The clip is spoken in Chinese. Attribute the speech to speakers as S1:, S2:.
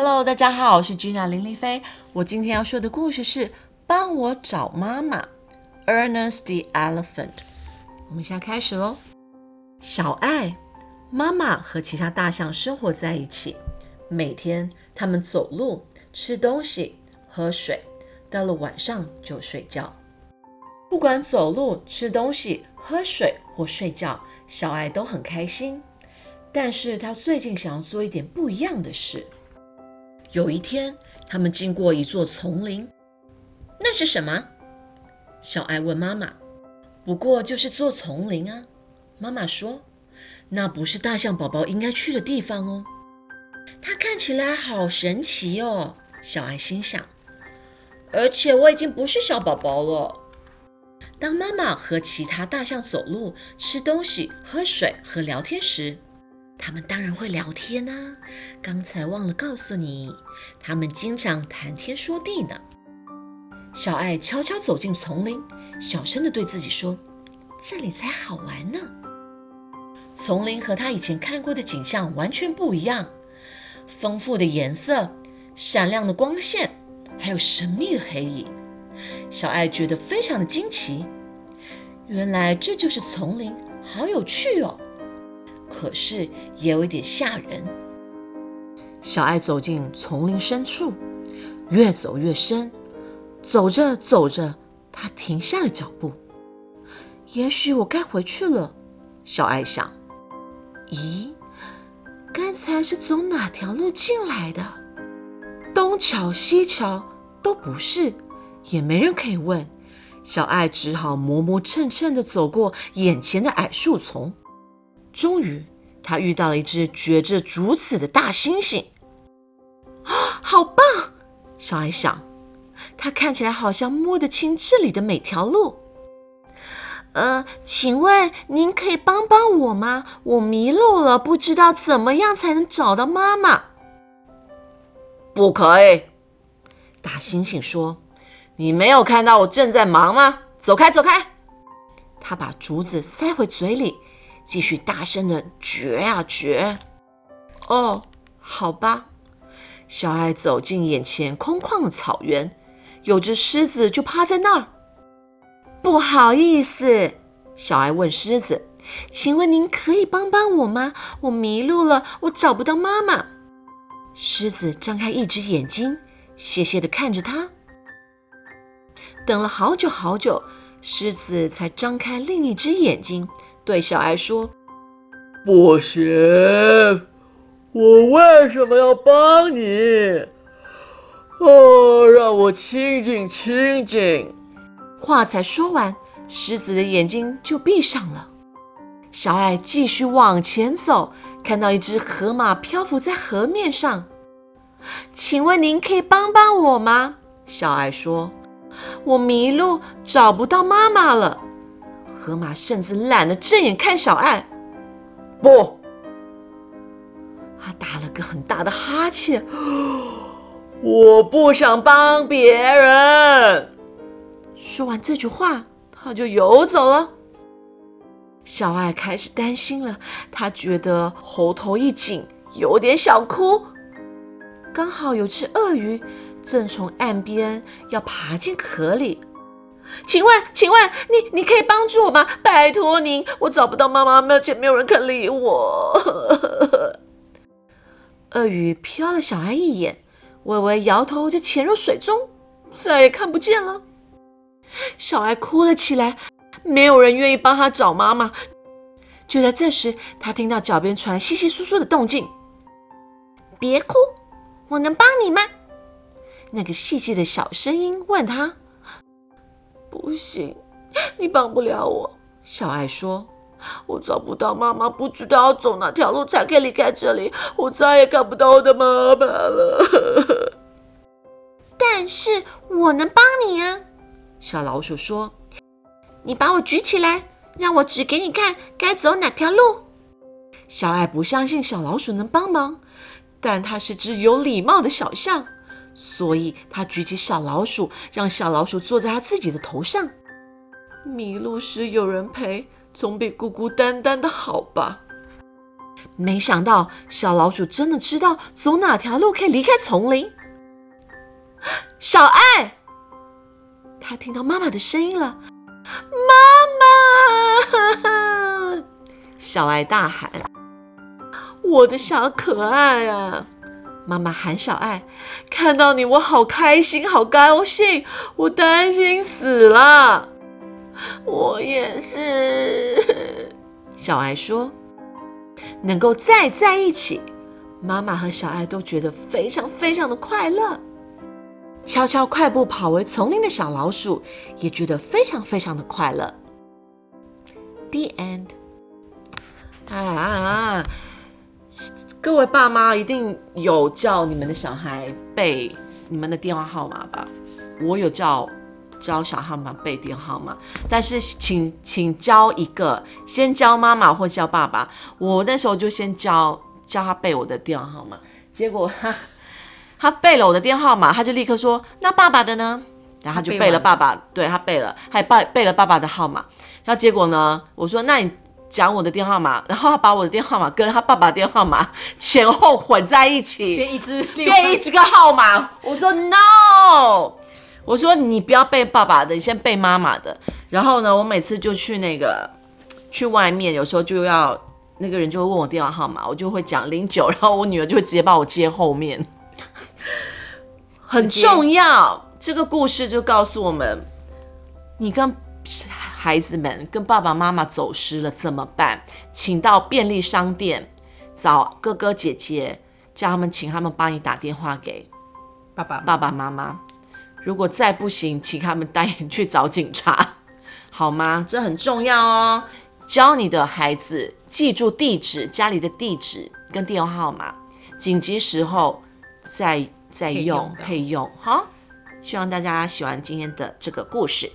S1: Hello，大家好，我是 Gina 林丽菲。我今天要说的故事是《帮我找妈妈》，Ernest the Elephant。我们现在开始喽。小爱妈妈和其他大象生活在一起，每天他们走路、吃东西、喝水，到了晚上就睡觉。不管走路、吃东西、喝水或睡觉，小爱都很开心。但是他最近想要做一点不一样的事。有一天，他们经过一座丛林，那是什么？小爱问妈妈。不过就是座丛林啊，妈妈说。那不是大象宝宝应该去的地方哦。它看起来好神奇哦，小爱心想。而且我已经不是小宝宝了。当妈妈和其他大象走路、吃东西、喝水和聊天时，他们当然会聊天呐。刚才忘了告诉你，他们经常谈天说地呢。小爱悄悄走进丛林，小声地对自己说：“这里才好玩呢。”丛林和他以前看过的景象完全不一样，丰富的颜色、闪亮的光线，还有神秘的黑影。小爱觉得非常的惊奇，原来这就是丛林，好有趣哦！可是也有一点吓人。小爱走进丛林深处，越走越深，走着走着，他停下了脚步。也许我该回去了，小爱想。咦，刚才是走哪条路进来的？东瞧西瞧都不是，也没人可以问。小爱只好磨磨蹭蹭地走过眼前的矮树丛。终于，他遇到了一只嚼着竹子的大猩猩。啊，好棒！小爱想，它看起来好像摸得清这里的每条路。呃，请问您可以帮帮我吗？我迷路了，不知道怎么样才能找到妈妈。
S2: 不可以，大猩猩说：“你没有看到我正在忙吗？走开，走开！”
S1: 他把竹子塞回嘴里，继续大声的嚼啊嚼。哦，好吧。小爱走进眼前空旷的草原，有只狮子就趴在那儿。不好意思，小爱问狮子：“请问您可以帮帮我吗？我迷路了，我找不到妈妈。”狮子张开一只眼睛，斜斜地看着他。等了好久好久，狮子才张开另一只眼睛，对小爱说：“
S2: 不行，我为什么要帮你？哦，让我清静清静。”
S1: 话才说完，狮子的眼睛就闭上了。小爱继续往前走，看到一只河马漂浮在河面上。请问您可以帮帮我吗？小爱说：“我迷路，找不到妈妈了。”河马甚至懒得正眼看小爱。
S2: 不，
S1: 他打了个很大的哈欠。
S2: 我不想帮别人。
S1: 说完这句话，他就游走了。小爱开始担心了，他觉得喉头一紧，有点想哭。刚好有只鳄鱼正从岸边要爬进河里，请问，请问你，你可以帮助我吗？拜托您，我找不到妈妈，而且没有人肯理我。鳄鱼瞟了小爱一眼，微微摇头，就潜入水中，再也看不见了。小爱哭了起来，没有人愿意帮她找妈妈。就在这时，她听到脚边传来稀稀疏疏的动静。别哭，我能帮你吗？那个细细的小声音问她。不行，你帮不了我。小爱说：“我找不到妈妈，不知道要走哪条路才可以离开这里。我再也看不到我的妈妈了。但是我能帮你啊。”小老鼠说：“你把我举起来，让我指给你看该走哪条路。”小爱不相信小老鼠能帮忙，但它是只有礼貌的小象，所以他举起小老鼠，让小老鼠坐在他自己的头上。迷路时有人陪，总比孤孤单单的好吧？没想到小老鼠真的知道走哪条路可以离开丛林。小爱，他听到妈妈的声音了，妈妈！小爱大喊：“我的小可爱啊！”妈妈喊小爱：“看到你，我好开心，好高兴，我担心死了。”我也是，小爱说：“能够再在一起，妈妈和小爱都觉得非常非常的快乐。”悄悄快步跑回丛林的小老鼠也觉得非常非常的快乐。The end。啊，各位爸妈一定有叫你们的小孩背你们的电话号码吧？我有叫教小号码背电话号码，但是请请教一个，先教妈妈或教爸爸。我那时候就先教教他背我的电话号码，结果他。他背了我的电话号码，他就立刻说：“那爸爸的呢？”然后他就背了爸爸，对他背了，还背背了爸爸的号码。然后结果呢，我说：“那你讲我的电话号码。”然后他把我的电话号码跟他爸爸电话号码前后混在一起，
S3: 变一只
S1: 变一只个号码。我说：“No！” 我说：“你不要背爸爸的，你先背妈妈的。”然后呢，我每次就去那个去外面，有时候就要那个人就会问我电话号码，我就会讲零九，然后我女儿就会直接把我接后面。很重要，这个故事就告诉我们：你跟孩子们、跟爸爸妈妈走失了怎么办？请到便利商店找哥哥姐姐，叫他们请他们帮你打电话给
S3: 爸爸
S1: 爸爸妈妈。如果再不行，请他们带你去找警察，好吗？这很重要哦。教你的孩子记住地址、家里的地址跟电话号码，紧急时候。再再用可以用哈，希望大家喜欢今天的这个故事。